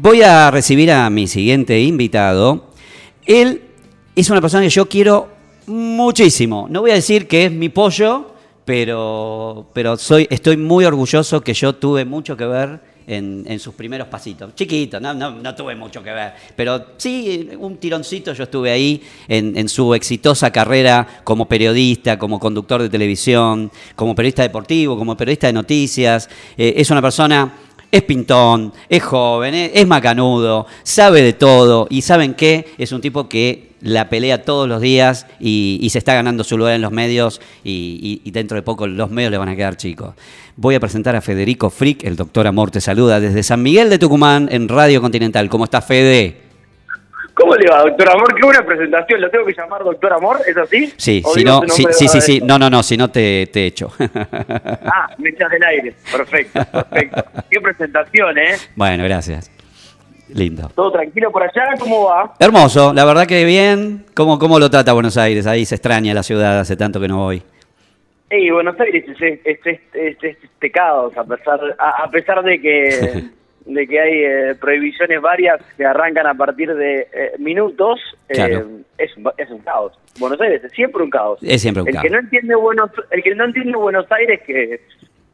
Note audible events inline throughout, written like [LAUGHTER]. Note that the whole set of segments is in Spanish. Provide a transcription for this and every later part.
voy a recibir a mi siguiente invitado. Él es una persona que yo quiero muchísimo. No voy a decir que es mi pollo, pero, pero soy, estoy muy orgulloso que yo tuve mucho que ver en, sus primeros pasitos. Chiquito, no, no, tuve mucho que ver, pero sí, un tironcito yo estuve ahí en, su exitosa carrera como periodista, como conductor de televisión, como periodista deportivo, como periodista de noticias. Eh, es una persona es pintón, es joven, es, macanudo, sabe de todo y saben qué, es un tipo que la pelea todos los días y, se está ganando su lugar en los medios y, dentro de poco los medios le van a quedar chicos. Voy a presentar a Federico Frick, el doctor Amor te saluda desde San Miguel de Tucumán en Radio Continental. ¿Cómo está Fede? ¿Cómo le va, doctor Amor? Qué buena presentación. ¿Lo tengo que llamar doctor Amor? ¿Es así? Sí, si no, sí, sí, sí, sí, No, no, no, si no te, te echo. ah, me echas del aire. Perfecto, perfecto. Qué presentación, ¿eh? Bueno, gracias. Lindo. ¿Todo tranquilo por allá? ¿Cómo va? Hermoso, la verdad que bien. ¿Cómo, cómo lo trata Buenos Aires? Ahí se extraña la ciudad, hace tanto que no voy. Sí, Buenos Aires es, es, este a pesar, a pesar de que [LAUGHS] de que hay eh, prohibiciones varias que arrancan a partir de eh, minutos, eh, es, es, un caos. Buenos Aires es siempre un caos. Es siempre un el caos. Que no entiende Buenos, el que no entiende Buenos Aires que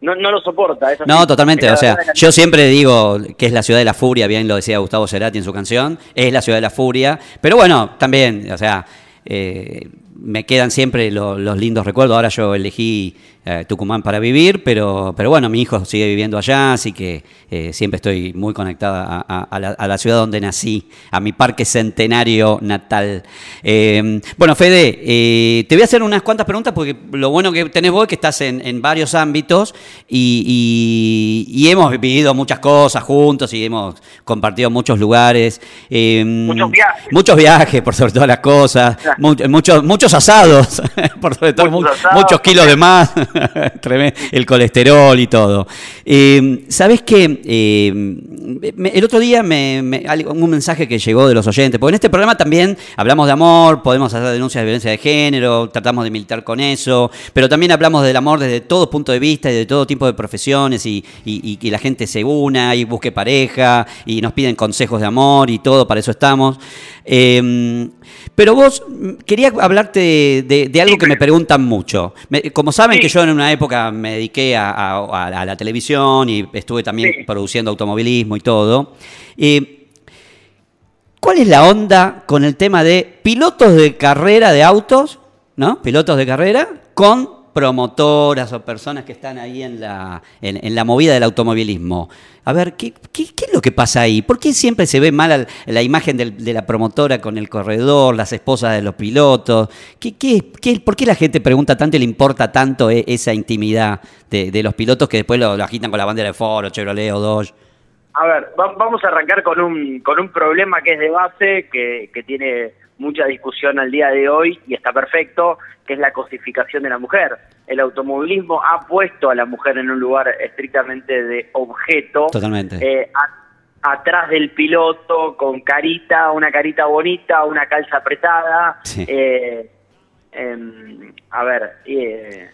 no, no lo soporta. no, totalmente. O sea, yo siempre digo que es la ciudad de la furia, bien lo decía Gustavo Cerati en su canción, es la ciudad de la furia. Pero bueno, también, o sea, me quedan siempre los lindos recuerdos. Ahora yo elegí eh, Tucumán para vivir, pero, pero bueno, mi hijo sigue viviendo allá, así que eh, siempre estoy muy conectada a, la, ciudad donde nací, a mi parque centenario natal. Eh, bueno, Fede, te voy a hacer unas cuantas preguntas porque lo bueno que tenés vos es que estás en, varios ámbitos y, hemos vivido muchas cosas juntos y hemos compartido muchos lugares. muchos viajes. Muchos viajes, por sobre todas las cosas, muchos, muchos asados, [LAUGHS] por sobre todo muchos kilos de más. [LAUGHS] el colesterol y todo. Eh, ¿Sabes qué? Eh, el otro día me, un mensaje que llegó de los oyentes, porque en este programa también hablamos de amor, podemos hacer denuncias de violencia de género, tratamos de militar con eso, pero también hablamos del amor desde todo punto de vista y de todo tipo de profesiones y, que la gente se una y busque pareja y nos piden consejos de amor y todo, para eso estamos. Eh, pero vos, quería hablarte de, algo que me preguntan mucho. como saben que yo en una época me dediqué a, la televisión y estuve también produciendo automovilismo y todo. Eh, ¿Cuál es la onda con el tema de pilotos de carrera de autos, ¿no? Pilotos de carrera con promotoras o personas que están ahí en la, en, la movida del automovilismo. A ver, ¿qué, ¿qué, es lo que pasa ahí? ¿Por qué siempre se ve mal la imagen de la promotora con el corredor, las esposas de los pilotos? ¿Qué, qué, por qué la gente pregunta tanto y le importa tanto e, esa intimidad de, los pilotos que después lo, agitan con la bandera de Foro, Chevrolet o Dodge? A ver, vamos a arrancar con un, con un problema que es de base, que, que tiene mucha discusión al día de hoy y está perfecto, que es la cosificación de la mujer. El automovilismo ha puesto a la mujer en un lugar estrictamente de objeto. Totalmente. Eh, atrás del piloto, con carita, una carita bonita, una calza apretada. Eh, em, a ver, eh,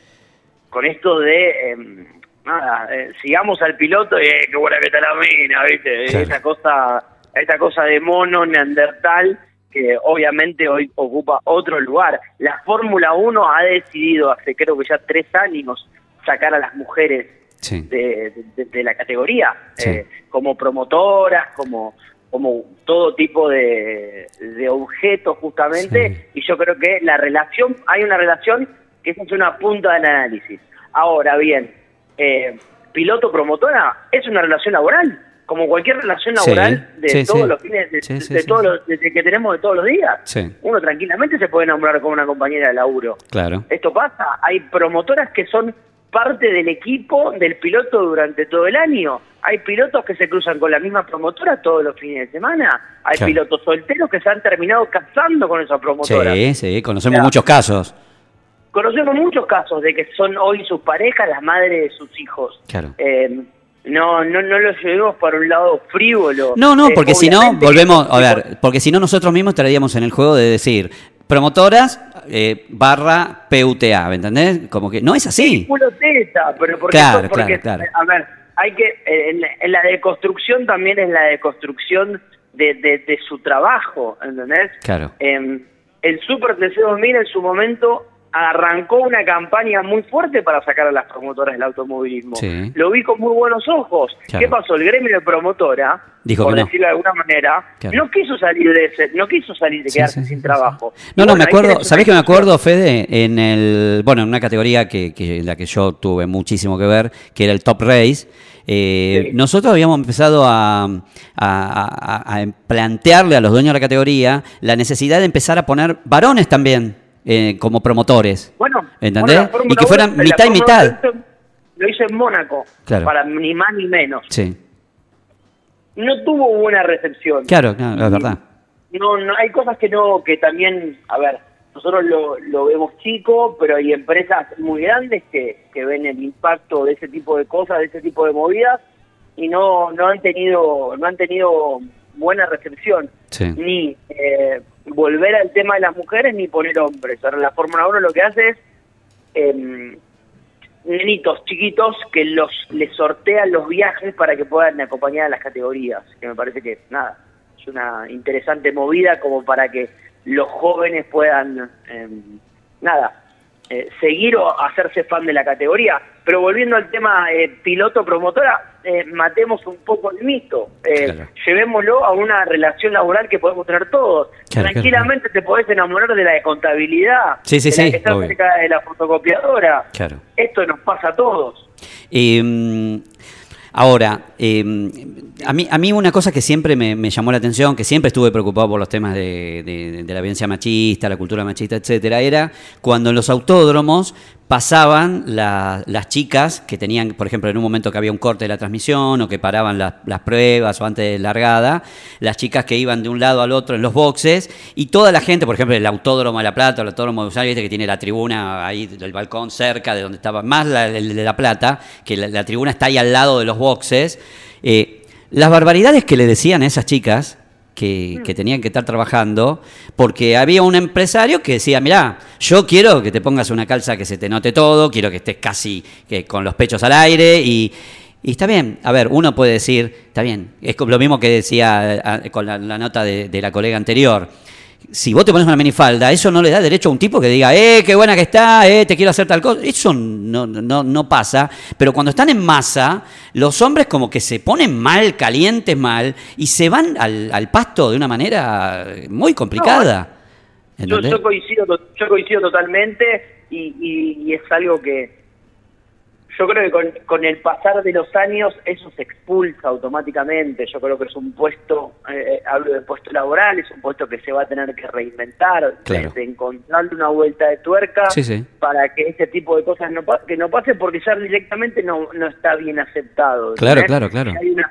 con esto de... Em, nada, sigamos al piloto y qué buena que está la mina, ¿viste? Esa cosa, esa cosa de mono, neandertal, que obviamente hoy ocupa otro lugar. La Fórmula 1 ha decidido hace creo que ya tres años sacar a las mujeres de, la categoría, eh, como promotoras, como, como todo tipo de, objetos justamente, y yo creo que la relación, hay una relación que es una punta del análisis. Ahora bien, eh, piloto-promotora es una relación laboral como cualquier relación laboral de todos los fines, de, todos los, que tenemos de todos los días. Uno tranquilamente se puede enamorar con una compañera de laburo. Claro. Esto pasa, hay promotoras que son parte del equipo del piloto durante todo el año. Hay pilotos que se cruzan con la misma promotora todos los fines de semana. Hay pilotos solteros que se han terminado casando con esa promotora. Sí, sí, conocemos muchos casos. Conocemos muchos casos de que son hoy sus parejas las madres de sus hijos. Claro. Eh, no, no, no lo llevemos para un lado frívolo. No, no, eh, porque si no, volvemos, a ver, porque si no nosotros mismos estaríamos en el juego de decir, promotoras eh, barra PUTA, ¿me entendés? Como que no es así. Es pero porque, claro, claro, claro. a ver, hay que, en, la deconstrucción también es la deconstrucción de, de, su trabajo, ¿entendés? Claro. Eh, el Super TC 2000 en su momento arrancó una campaña muy fuerte para sacar a las promotoras del automovilismo. Lo vi con muy buenos ojos. ¿Qué pasó? El gremio de promotora, Dijo por decirlo de alguna manera, no quiso salir de ese, no quiso salir de quedarse sin trabajo. No, no, me acuerdo, ¿sabés que me acuerdo, Fede? En el, bueno, en una categoría que, que, en la que yo tuve muchísimo que ver, que era el Top Race. Eh, nosotros habíamos empezado a, a, plantearle a los dueños de la categoría la necesidad de empezar a poner varones también eh, como promotores. Bueno, ¿entendés? y que fueran mitad y mitad. Lo hice en Mónaco, para ni más ni menos. Sí. No tuvo buena recepción. Claro, claro, es verdad. No, no, hay cosas que no, que también, a ver, nosotros lo, lo vemos chico, pero hay empresas muy grandes que, que ven el impacto de ese tipo de cosas, de ese tipo de movidas, y no, no han tenido, no han tenido buena recepción. Ni eh, volver al tema de las mujeres ni poner hombres. Ahora la Fórmula 1 lo que hace es eh, nenitos chiquitos que los les sortean los viajes para que puedan acompañar a las categorías, que me parece que nada, es una interesante movida como para que los jóvenes puedan em, nada, eh, seguir o hacerse fan de la categoría. Pero volviendo al tema eh, piloto-promotora, eh, matemos un poco el mito. Llevémoslo a una relación laboral que podemos tener todos. Tranquilamente te podés enamorar de la de contabilidad, sí, sí, de la que está cerca de la fotocopiadora. Esto nos pasa a todos. Mm, Ahora, em, a, mí, una cosa que siempre me, llamó la atención, que siempre estuve preocupado por los temas de, la violencia machista, la cultura machista, etcétera, era cuando en los autódromos pasaban las chicas que tenían, por ejemplo, en un momento que había un corte de la transmisión o que paraban las pruebas o antes de largada, las chicas que iban de un lado al otro en los boxes y toda la gente, por ejemplo, el Autódromo de La Plata el Autódromo de Usal, que tiene la tribuna ahí del balcón cerca de donde estaba, más el de La Plata, que la, tribuna está ahí al lado de los boxes. Eh, las barbaridades que le decían a esas chicas Mm. que, tenían que estar trabajando, porque había un empresario que decía, mirá, yo quiero que te pongas una calza que se te note todo, quiero que estés casi que con los pechos al aire y, está bien, a ver, uno puede decir, está bien, es lo mismo que decía con la, nota de, de la colega anterior si vos te pones una minifalda, eso no le da derecho a un tipo que diga, eh, qué buena que está, eh, te quiero hacer tal cosa. Eso no, no, no pasa. Pero cuando están en masa, los hombres como que se ponen mal, calientes mal, y se van al, al pasto de una manera muy complicada. yo, yo, coincido, yo coincido totalmente y, y es algo que, yo creo que con, el pasar de los años eso se expulsa automáticamente. Yo creo que es un puesto, eh, eh, hablo de puesto laboral, es un puesto que se va a tener que reinventar, de, encontrarle una vuelta de tuerca para que este tipo de cosas no, que no pase porque ya directamente no, no está bien aceptado. Claro, claro, claro. Hay, una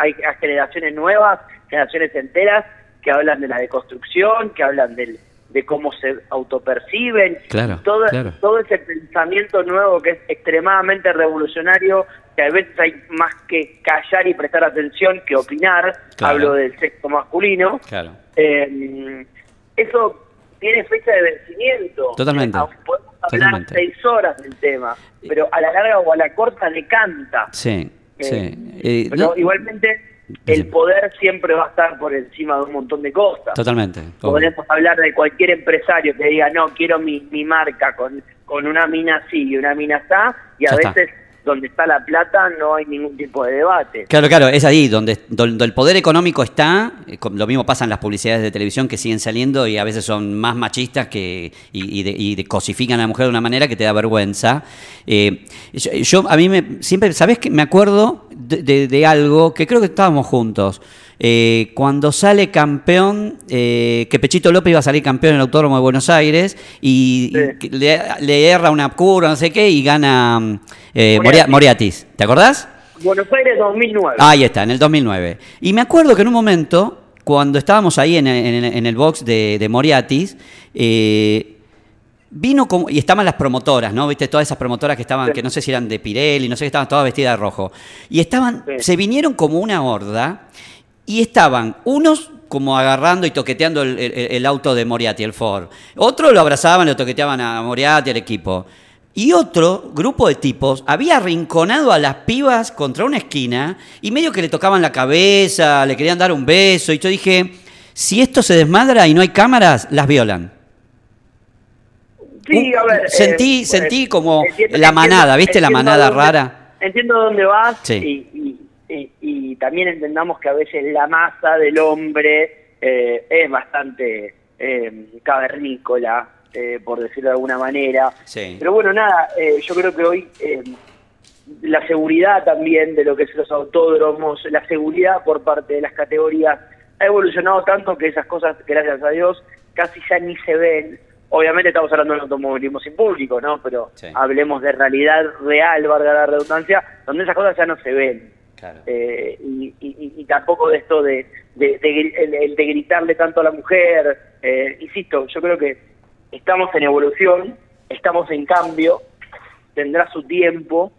hay generaciones nuevas, generaciones enteras que hablan de la deconstrucción, que hablan del de cómo se autoperciben, claro, todo, claro. todo ese pensamiento nuevo que es extremadamente revolucionario, que a veces hay más que callar y prestar atención que opinar, hablo del sexo masculino, claro. Eh, eso tiene fecha de vencimiento. Totalmente. podemos hablar seis horas del tema, pero a la larga o a la corta le canta. Sí, eh, sí. Eh, pero igualmente el poder siempre va a estar por encima de un montón de cosas. Totalmente. Podemos hablar de cualquier empresario que diga, no, quiero mi, mi marca con, con una mina así y una mina así, y a veces donde está la plata no hay ningún tipo de debate. Claro, claro, es ahí donde, donde el poder económico está, eh, lo mismo pasa en las publicidades de televisión que siguen saliendo y a veces son más machistas que y, de, cosifican a la mujer de una manera que te da vergüenza. Eh, yo, a mí me, siempre, ¿sabes qué? Me acuerdo de algo que creo que estábamos juntos. Eh, cuando sale campeón, eh, que Pechito López iba a salir campeón en el Autódromo de Buenos Aires y, le, erra una curva, no sé qué, y gana eh, Moriatis. ¿Te acordás? Buenos Aires 2009. Ahí está, en el 2009. Y me acuerdo que en un momento, cuando estábamos ahí en, el box de, Moriatis, vino como, y estaban las promotoras, ¿no? Viste, todas esas promotoras que estaban, que no sé si eran de Pirelli, no sé, que estaban todas vestidas de rojo. Y estaban, se vinieron como una horda y estaban unos como agarrando y toqueteando el, auto de Moriarty, el Ford. Otros lo abrazaban, lo toqueteaban a Moriarty, al equipo. y otro grupo de tipos había arrinconado a las pibas contra una esquina y medio que le tocaban la cabeza, le querían dar un beso. Y yo dije, si esto se desmadra y no hay cámaras, las violan. Sí, a ver. Sentí, eh, sentí como la manada, ¿viste la manada rara? Entiendo dónde vas y, y, también entendamos que a veces la masa del hombre eh, es bastante eh, cavernícola eh, por decirlo de alguna manera. Pero bueno, nada, eh, yo creo que hoy eh, la seguridad también de lo que son los autódromos, la seguridad por parte de las categorías, ha evolucionado tanto que esas cosas, gracias a Dios, casi ya ni se ven. Obviamente estamos hablando del automovilismo sin público, ¿no? Pero hablemos de realidad real, valga la redundancia, donde esas cosas ya no se ven. Y, tampoco de esto de, de, de, gritarle tanto a la mujer. insisto, yo creo que estamos en evolución, estamos en cambio, tendrá su tiempo,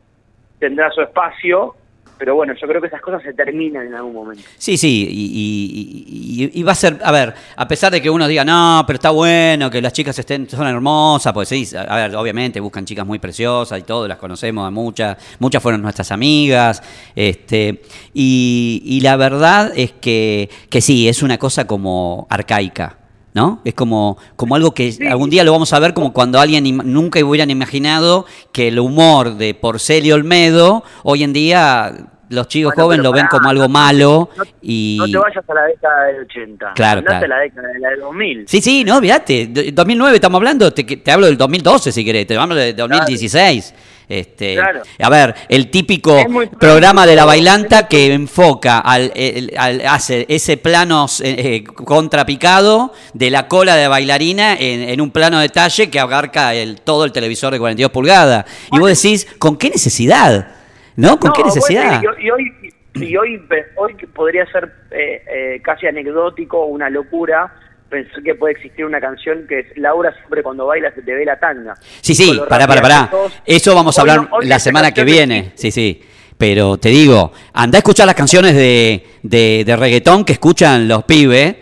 tendrá su espacio, pero bueno, yo creo que esas cosas se terminan en algún momento. Sí, sí, y, va a ser, a ver, a pesar de que uno diga, no, pero está bueno, que las chicas estén, son hermosas, pues sí, a ver, obviamente buscan chicas muy preciosas y todo, las conocemos a muchas, muchas fueron nuestras amigas, este, y, la verdad es que, que sí, es una cosa como arcaica. ¿No? Es como, como algo que algún día lo vamos a ver como cuando alguien nunca hubieran imaginado que el humor de Porcel y Olmedo hoy en día los chicos jóvenes lo ven como algo malo no, y... No te vayas a la década del 80. Claro, claro. a la década de la 2000. Sí, sí, no, fíjate. 2009 estamos hablando, te, te, hablo del 2012 si querés, te hablo del 2016. Este, A ver, el típico programa de la bailanta que enfoca al, hace ese plano eh, eh, contrapicado de la cola de bailarina en, un plano detalle que abarca el, todo el televisor de 42 pulgadas. Y vos decís, ¿con qué necesidad? ¿No? ¿Con qué necesidad? y, hoy, y hoy, hoy podría ser eh, casi anecdótico, una locura pensé que puede existir una canción que es Laura siempre cuando baila se te ve la tanga. Sí, sí, pará, pará, pará. Eso vamos a hablar la semana que viene. Sí, sí. Pero te digo, anda a escuchar las canciones de, de, de reggaetón que escuchan los pibes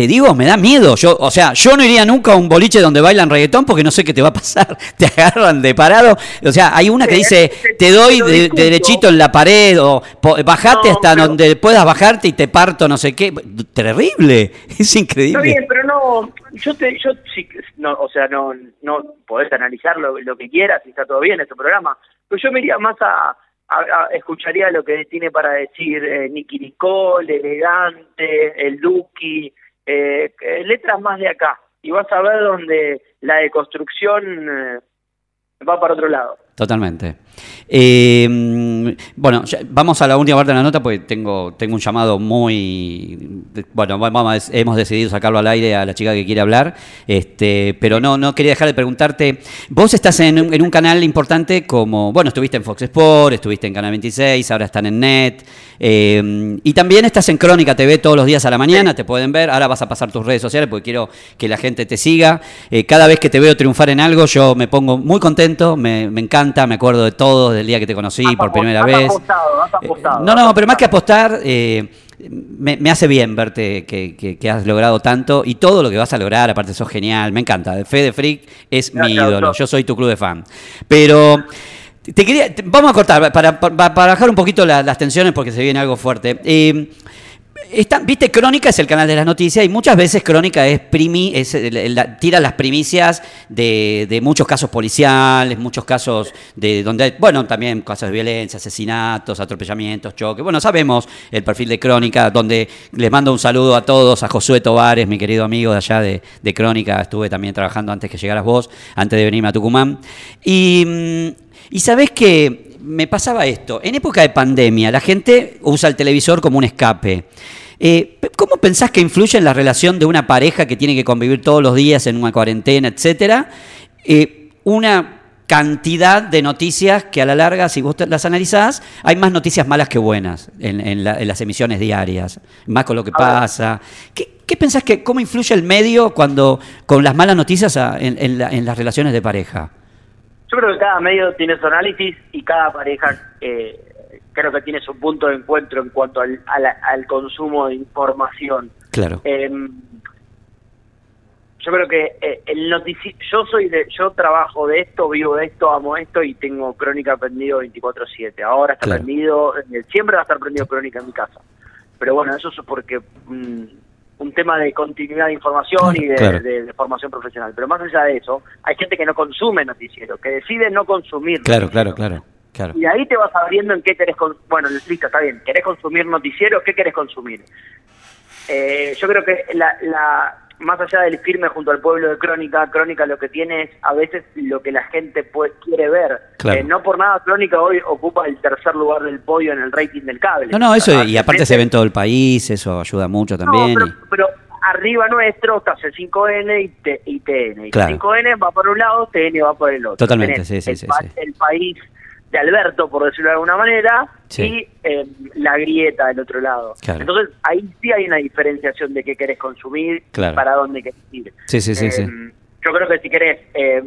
te digo, me da miedo. Yo, o sea, yo no iría nunca a un boliche donde bailan reggaetón porque no sé qué te va a pasar. [LAUGHS] Te agarran de parado. O sea, hay una que dice, te doy de, derechito en la pared o bajate hasta donde puedas bajarte y te parto no sé qué. Terrible. [LAUGHS] Es increíble. Está bien, pero no, yo te, yo sí, no, o sea, no, no podés analizar lo, que quieras y está todo bien en este programa. Pero yo me iría más a, escucharía lo que tiene para decir eh, Nicky Nicole, Elegante, el Duki, eh, letras más de acá y vas a ver donde la deconstrucción eh, va para otro lado. Totalmente. Eh, bueno, vamos a la última parte de la nota porque tengo, tengo un llamado muy... Bueno, hemos decidido sacarlo al aire a la chica que quiere hablar, este, pero no, no quería dejar de preguntarte, vos estás en, un canal importante como, bueno, estuviste en Fox Sport, estuviste en Canal 26, ahora están en NET, eh, y también estás en Crónica TV todos los días a la mañana, te pueden ver, ahora vas a pasar tus redes sociales porque quiero que la gente te siga. Eh, cada vez que te veo triunfar en algo, yo me pongo muy contento, me, me encanta, me acuerdo de todo, del día que te conocí por primera vez. Eh, no, no, pero más que apostar, eh, me, hace bien verte que, has logrado tanto y todo lo que vas a lograr, aparte sos genial, me encanta. Fede Freak es mi ídolo, yo soy tu club de fan. Pero... Te quería, vamos a cortar para, para, bajar un poquito las tensiones porque se viene algo fuerte. Eh, Viste, Crónica es el canal de las noticias y muchas veces Crónica tira las primicias de, muchos casos policiales, muchos casos de donde bueno, también casos de violencia, asesinatos, atropellamientos, choques. Bueno, sabemos el perfil de Crónica, donde les mando un saludo a todos, a Josué Tovares, mi querido amigo de allá de, Crónica, estuve también trabajando antes que llegaras vos, antes de venirme a Tucumán. Y, mm, y sabés que me pasaba esto, en época de pandemia la gente usa el televisor como un escape. Eh, ¿Cómo pensás que influye en la relación de una pareja que tiene que convivir todos los días en una cuarentena, etcétera? Eh, una cantidad de noticias que a la larga, si vos las analizás, hay más noticias malas que buenas en, las emisiones diarias, más con lo que pasa. ¿Qué, pensás que, cómo influye el medio cuando con las malas noticias en, las relaciones de pareja? Yo creo que cada medio tiene su análisis y cada pareja eh, creo que tiene su punto de encuentro en cuanto al, al, consumo de información. Claro. Em, yo creo que eh, el noticiero, yo soy de, yo trabajo de esto, vivo de esto, amo esto y tengo Crónica prendido 24/7. Ahora está prendido, eh, siempre va a estar prendido Crónica en mi casa. Pero bueno, eso es porque mm, un tema de continuidad de información y de, formación profesional. Pero más allá de eso, hay gente que no consume noticiero, que decide no consumir. Claro, claro, claro. Claro. Y ahí te vas abriendo en qué querés, bueno, listo, está bien, querés consumir noticiero, ¿qué querés consumir? Eh, yo creo que la, más allá del firme junto al pueblo de Crónica, Crónica lo que tiene es a veces lo que la gente puede, quiere ver. Eh, no por nada Crónica hoy ocupa el tercer lugar del podio en el rating del cable. No, no, eso, y aparte se ve en todo el país, eso ayuda mucho también. pero, arriba nuestro está C5N y, T, y TN. 5N va por un lado, TN va por el otro. Totalmente, sí, sí, el, sí, El país de Alberto, por decirlo de alguna manera, y eh, la grieta del otro lado. Entonces, ahí sí hay una diferenciación de qué querés consumir para dónde querés ir. Sí, sí, sí, eh, Yo creo que si querés eh,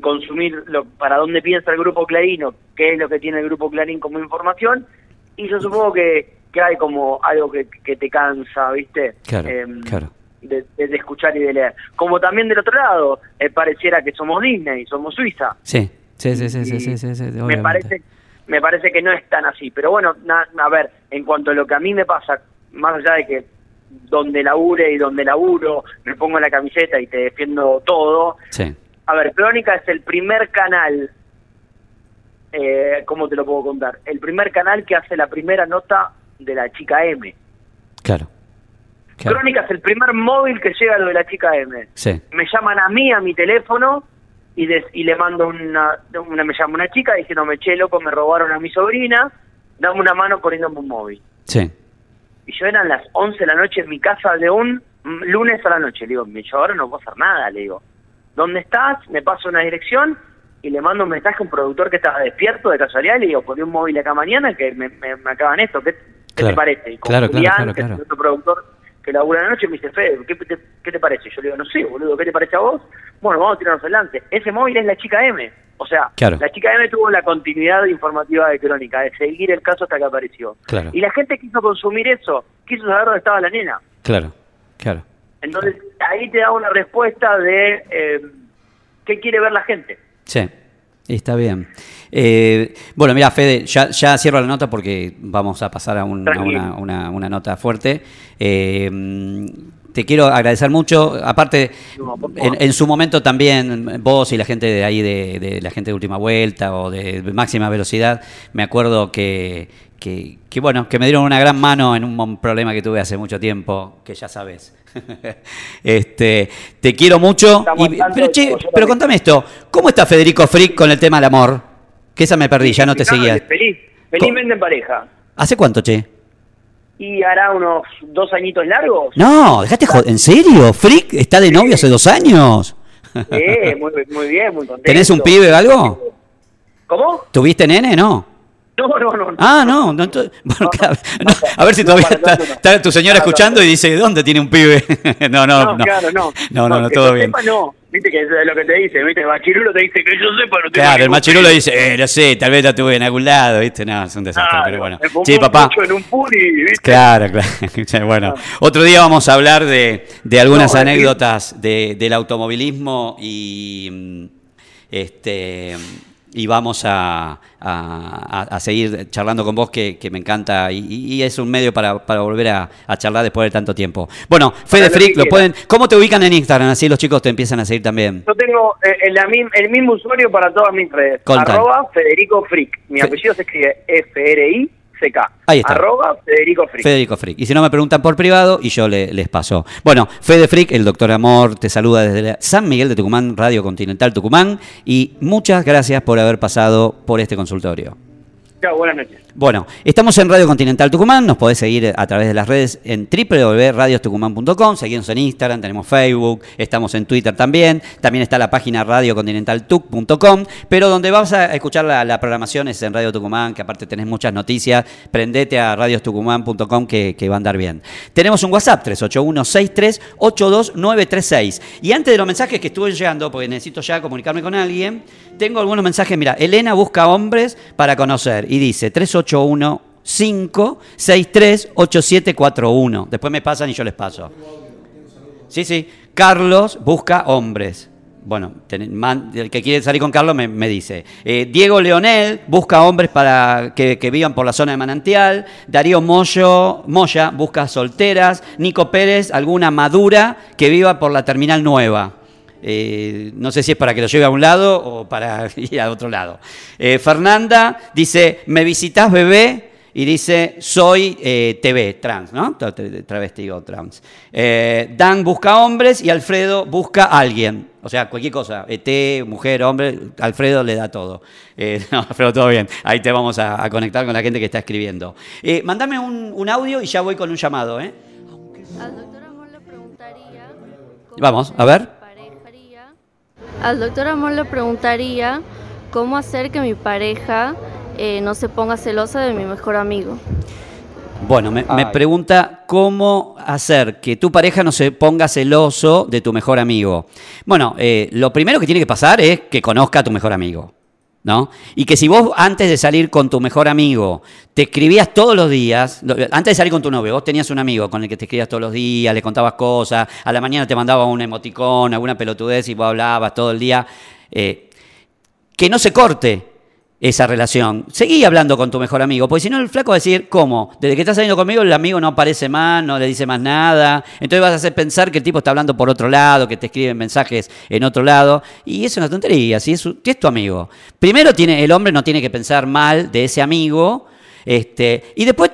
consumir lo, para dónde piensa el Grupo Clarino, qué es lo que tiene el Grupo Clarín como información, y yo supongo que, que hay como algo que, que te cansa, ¿viste? Claro, claro. De, de, escuchar y de leer. Como también del otro lado, pareciera que somos Disney, somos Suiza. Sí. Sí, sí, sí, sí, sí, sí, me parece me parece que no es tan así, pero bueno, a ver, en cuanto a lo que a mí me pasa, más allá de que donde labure y donde laburo, me pongo la camiseta y te defiendo todo. Sí. A ver, Crónica es el primer canal, eh, ¿cómo te lo puedo contar? El primer canal que hace la primera nota de la chica M. Claro. Crónica es el primer móvil que llega a lo de la chica M. Sí. Me llaman a mí, a mi teléfono, y, y le mando una, una, me llama una chica diciéndome, che, loco, me robaron a mi sobrina, dame una mano poniéndome un móvil. Sí. Y yo eran las 11 de la noche en mi casa de un lunes a la noche. Le digo, yo ahora no puedo hacer nada, le digo. ¿Dónde estás? Me paso una dirección y le mando un mensaje a un productor que estaba despierto de casualidad y le digo, poné un móvil acá mañana que me, me, acaban esto, ¿qué, te parece? Y claro, claro, que es otro productor que labura la noche, me dice, Fede, ¿qué te, ¿qué te parece? Yo le digo, no sé, boludo, ¿qué te parece a vos? bueno, vamos a tirarnos adelante. Ese móvil es la chica M. O sea, la chica M tuvo la continuidad informativa de Crónica, de seguir el caso hasta que apareció. Y la gente quiso consumir eso, quiso saber dónde estaba la nena. Claro, claro. Entonces, ahí te da una respuesta de eh, qué quiere ver la gente. Sí, está bien. Eh, bueno, mira, Fede, ya, ya, cierro la nota porque vamos a pasar a, una, una, una, nota fuerte. Eh, te quiero agradecer mucho. Aparte, en, su momento también, vos y la gente de ahí, de, la gente de última vuelta o de máxima velocidad, me acuerdo que, que, bueno, que me dieron una gran mano en un problema que tuve hace mucho tiempo, que ya sabes. [LAUGHS] este, te quiero mucho. pero, che, pero contame esto, ¿cómo está Federico Frick con el tema del amor? Que esa me perdí, ya no te seguía. Feliz, felizmente en pareja. ¿Hace cuánto, che? y hará unos dos añitos largos. No, dejate joder. ¿En serio? ¿Frick está de novio hace dos años? Sí, muy, muy bien, muy contento. ¿Tenés un pibe o algo? ¿Cómo? ¿Tuviste nene? No. No, no, no. Ah, no. no, a ver si todavía está, tu señora escuchando y dice, ¿dónde tiene un pibe? [LAUGHS] no, no, no. Claro, no. No, no, no, todo bien. no. Viste que es lo que te dice, viste, el machirulo te dice que yo sepa, no Claro, el machirulo dice, eh, no sé, tal vez la tuve en algún lado, viste, no, es un desastre, pero bueno. Sí, papá. En un puri, ¿viste? Claro, claro. [LAUGHS] bueno, ah. otro día vamos a hablar de, de algunas anécdotas de, del automovilismo y mm, este y vamos a, a, seguir charlando con vos, que, me encanta y, es un medio para, para volver a, charlar después de tanto tiempo. Bueno, Fede Frick, lo pueden, ¿cómo te ubican en Instagram? Así los chicos te empiezan a seguir también. Yo tengo eh, el, el, mismo usuario para todas mis redes. Arroba Federico Frick. Mi apellido se escribe F-R-I Ahí está. Arroba Federico Frick. Federico Frick. Y si no me preguntan por privado y yo les paso. Bueno, Fede Frick, el doctor Amor, te saluda desde San Miguel de Tucumán, Radio Continental Tucumán. Y muchas gracias por haber pasado por este consultorio. Chao, buenas noches. Bueno, estamos en Radio Continental Tucumán, nos podés seguir a través de las redes en www.radiostucumán.com, seguimos en Instagram, tenemos Facebook, estamos en Twitter también, también está la página radiocontinentaltuc.com, pero donde vas a escuchar la, programación es en Radio Tucumán, que aparte tenés muchas noticias, prendete a radiostucumán.com que, que va a andar bien. Tenemos un WhatsApp, 381-63-82936, y antes de los mensajes que estuve llegando, porque necesito ya comunicarme con alguien, tengo algunos mensajes, mira, Elena busca hombres para conocer, y dice 38 563 8741 Después me pasan y yo les paso. Sí, sí. Carlos busca hombres. Bueno, el que quiere salir con Carlos me, dice. Eh, Diego Leonel busca hombres para que, vivan por la zona de Manantial. Darío Moyo, Moya busca solteras. Nico Pérez, alguna madura que viva por la terminal nueva. Eh, no sé si es para que lo lleve a un lado o para [LAUGHS] ir a otro lado. Eh, Fernanda dice, ¿me visitas bebé? y dice, soy eh, TV, trans, ¿no? Travesti o trans. Dan busca hombres y Alfredo busca a alguien. O sea, cualquier cosa, ET, mujer, hombre, Alfredo le da todo. Eh, [LAUGHS] no, Alfredo, todo bien. Ahí te vamos a, conectar con la gente que está escribiendo. Eh, mándame un, audio y ya voy con un llamado, ¿eh? Al doctor Amor le preguntaría... Vamos, a ver. Al doctor Amor le preguntaría cómo hacer que mi pareja eh, no se ponga celosa de mi mejor amigo. Bueno, me, pregunta cómo hacer que tu pareja no se ponga celoso de tu mejor amigo. Bueno, eh, lo primero que tiene que pasar es que conozca a tu mejor amigo. ¿No? Y que si vos antes de salir con tu mejor amigo te escribías todos los días, antes de salir con tu novio, vos tenías un amigo con el que te escribías todos los días, le contabas cosas, a la mañana te mandaba un emoticón, alguna pelotudez y vos hablabas todo el día, eh, que no se corte, esa relación. Seguí hablando con tu mejor amigo, porque si no el flaco va a decir, ¿cómo? Desde que estás saliendo conmigo el amigo no aparece más, no le dice más nada, entonces vas a hacer pensar que el tipo está hablando por otro lado, que te escriben mensajes en otro lado, y eso es una tontería, si es, es tu amigo. Primero tiene, el hombre no tiene que pensar mal de ese amigo, este, y después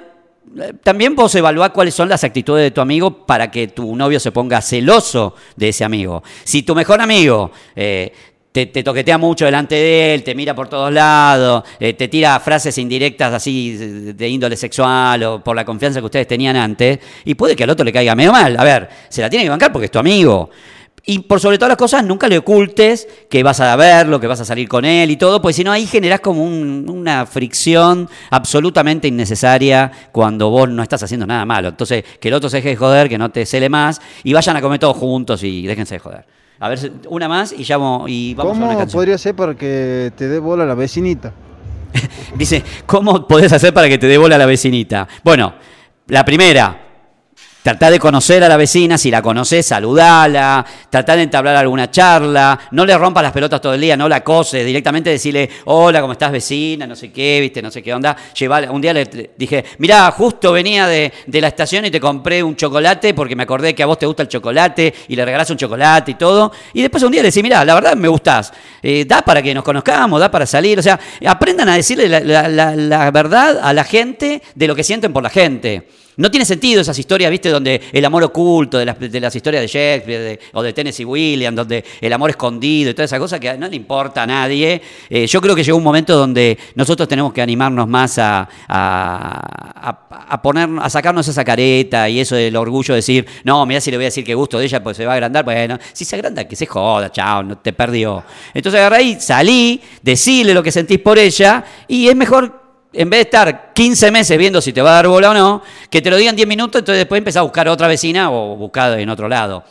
eh, también vos evaluar cuáles son las actitudes de tu amigo para que tu novio se ponga celoso de ese amigo. Si tu mejor amigo eh, te, toquetea mucho delante de él, te mira por todos lados, eh, te tira frases indirectas así de índole sexual o por la confianza que ustedes tenían antes, y puede que al otro le caiga medio mal. A ver, se la tiene que bancar porque es tu amigo. Y por sobre todas las cosas, nunca le ocultes que vas a verlo, que vas a salir con él y todo, porque si no ahí generás como una fricción absolutamente innecesaria cuando vos no estás haciendo nada malo. Entonces, que el otro se deje de joder, que no te cele más, y vayan a comer todos juntos y déjense de joder. A ver, una más y, llamo, y vamos ¿Cómo a una podría ser para que te dé bola la vecinita? [LAUGHS] Dice, ¿cómo podés hacer para que te dé bola la vecinita? Bueno, la primera, Tratá de conocer a la vecina, si la conoces, saludala, tratá de entablar alguna charla, no le rompas las pelotas todo el día, no la acoses, directamente decirle, hola, ¿cómo estás vecina? No sé qué, viste, no sé qué onda. un día le dije, mirá, justo venía de, la estación y te compré un chocolate porque me acordé que a vos te gusta el chocolate y le regalás un chocolate y todo. Y después un día le decís, mirá, la verdad me gustás, eh, da para que nos conozcamos, da para salir, o sea, aprendan a decirle la verdad a la gente de lo que sienten por la gente. No tiene sentido esas historias, ¿viste? Donde el amor oculto, de las, de las historias de Shakespeare o de Tennessee Williams, donde el amor escondido y toda esa cosa que no le importa a nadie. Eh, yo creo que llegó un momento donde nosotros tenemos que animarnos más a, a, poner, a sacarnos esa careta y eso del orgullo de decir, no, mira si le voy a decir que gusto de ella, pues se va a agrandar. Bueno, si se agranda, que se joda, chao, no te perdió. Entonces agarré y salí, decirle lo que sentís por ella y es mejor en vez de estar 15 meses viendo si te va a dar bola o no, que te lo digan 10 minutos, entonces después empezás a buscar otra vecina o buscar en otro lado.